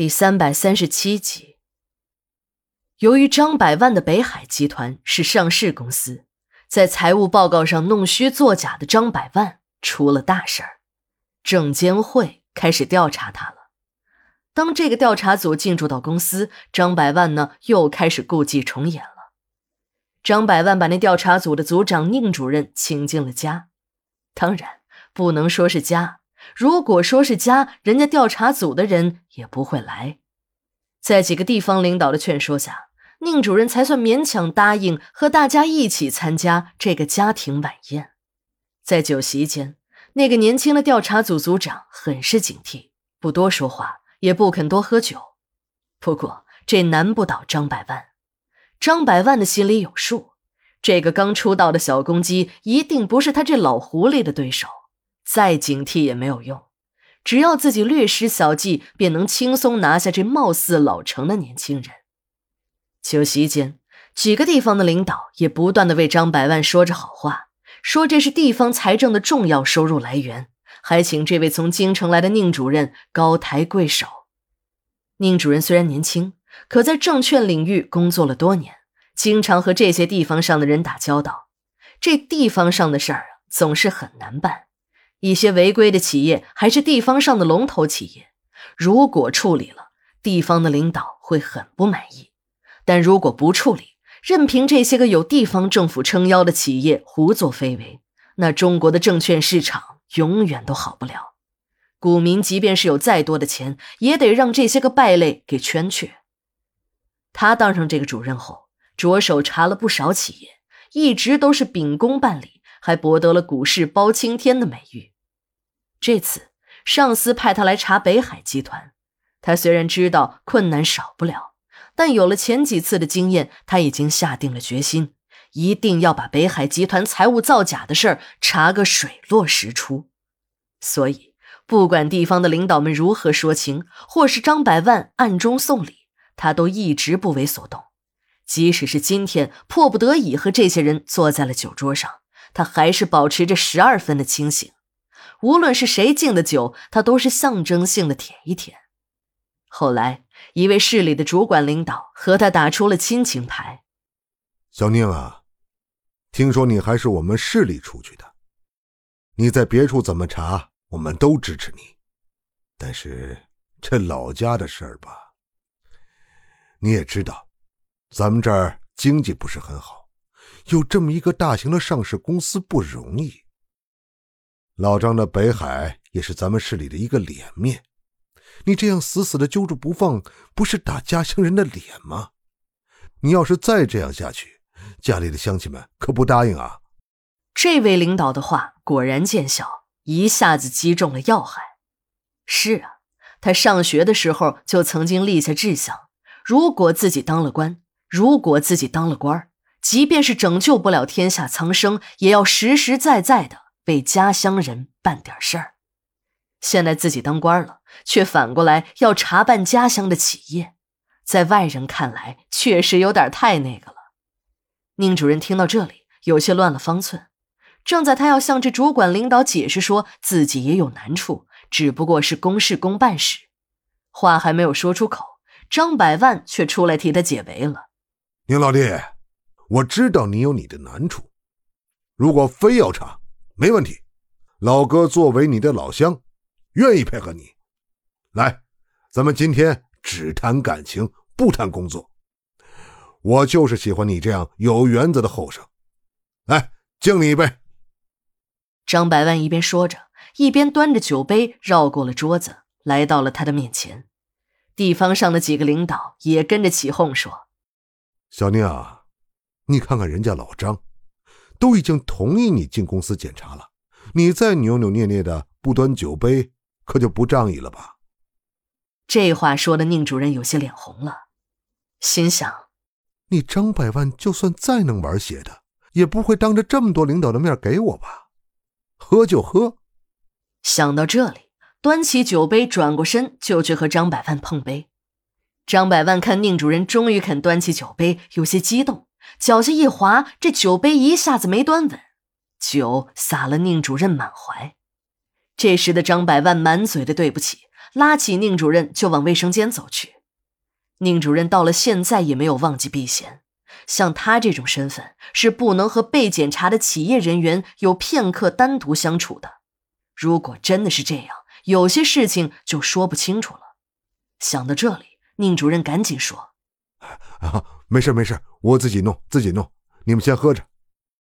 第三百三十七集。由于张百万的北海集团是上市公司，在财务报告上弄虚作假的张百万出了大事儿，证监会开始调查他了。当这个调查组进驻到公司，张百万呢又开始故伎重演了。张百万把那调查组的组长宁主任请进了家，当然不能说是家。如果说是家，人家调查组的人也不会来。在几个地方领导的劝说下，宁主任才算勉强答应和大家一起参加这个家庭晚宴。在酒席间，那个年轻的调查组组长很是警惕，不多说话，也不肯多喝酒。不过这难不倒张百万，张百万的心里有数，这个刚出道的小公鸡一定不是他这老狐狸的对手。再警惕也没有用，只要自己略施小计，便能轻松拿下这貌似老成的年轻人。酒席间，几个地方的领导也不断的为张百万说着好话，说这是地方财政的重要收入来源，还请这位从京城来的宁主任高抬贵手。宁主任虽然年轻，可在证券领域工作了多年，经常和这些地方上的人打交道，这地方上的事儿，总是很难办。一些违规的企业还是地方上的龙头企业，如果处理了，地方的领导会很不满意；但如果不处理，任凭这些个有地方政府撑腰的企业胡作非为，那中国的证券市场永远都好不了。股民即便是有再多的钱，也得让这些个败类给圈去。他当上这个主任后，着手查了不少企业，一直都是秉公办理。还博得了股市包青天的美誉。这次上司派他来查北海集团，他虽然知道困难少不了，但有了前几次的经验，他已经下定了决心，一定要把北海集团财务造假的事儿查个水落石出。所以，不管地方的领导们如何说情，或是张百万暗中送礼，他都一直不为所动。即使是今天迫不得已和这些人坐在了酒桌上。他还是保持着十二分的清醒，无论是谁敬的酒，他都是象征性的舔一舔。后来，一位市里的主管领导和他打出了亲情牌：“小宁啊，听说你还是我们市里出去的，你在别处怎么查，我们都支持你。但是这老家的事儿吧，你也知道，咱们这儿经济不是很好。”有这么一个大型的上市公司不容易。老张的北海也是咱们市里的一个脸面，你这样死死的揪住不放，不是打家乡人的脸吗？你要是再这样下去，家里的乡亲们可不答应啊！这位领导的话果然见效，一下子击中了要害。是啊，他上学的时候就曾经立下志向：如果自己当了官，如果自己当了官。即便是拯救不了天下苍生，也要实实在在的为家乡人办点事儿。现在自己当官了，却反过来要查办家乡的企业，在外人看来确实有点太那个了。宁主任听到这里，有些乱了方寸。正在他要向这主管领导解释说自己也有难处，只不过是公事公办时，话还没有说出口，张百万却出来替他解围了。宁老弟。我知道你有你的难处，如果非要查，没问题。老哥作为你的老乡，愿意配合你。来，咱们今天只谈感情，不谈工作。我就是喜欢你这样有原则的后生。来，敬你一杯。张百万一边说着，一边端着酒杯绕过了桌子，来到了他的面前。地方上的几个领导也跟着起哄说：“小宁啊。”你看看人家老张，都已经同意你进公司检查了，你再扭扭捏捏的不端酒杯，可就不仗义了吧？这话说的宁主任有些脸红了，心想：你张百万就算再能玩邪的，也不会当着这么多领导的面给我吧？喝就喝。想到这里，端起酒杯，转过身就去和张百万碰杯。张百万看宁主任终于肯端起酒杯，有些激动。脚下一滑，这酒杯一下子没端稳，酒洒了宁主任满怀。这时的张百万满嘴的对不起，拉起宁主任就往卫生间走去。宁主任到了现在也没有忘记避嫌，像他这种身份是不能和被检查的企业人员有片刻单独相处的。如果真的是这样，有些事情就说不清楚了。想到这里，宁主任赶紧说：“啊，没事没事，我自己弄自己弄，你们先喝着。”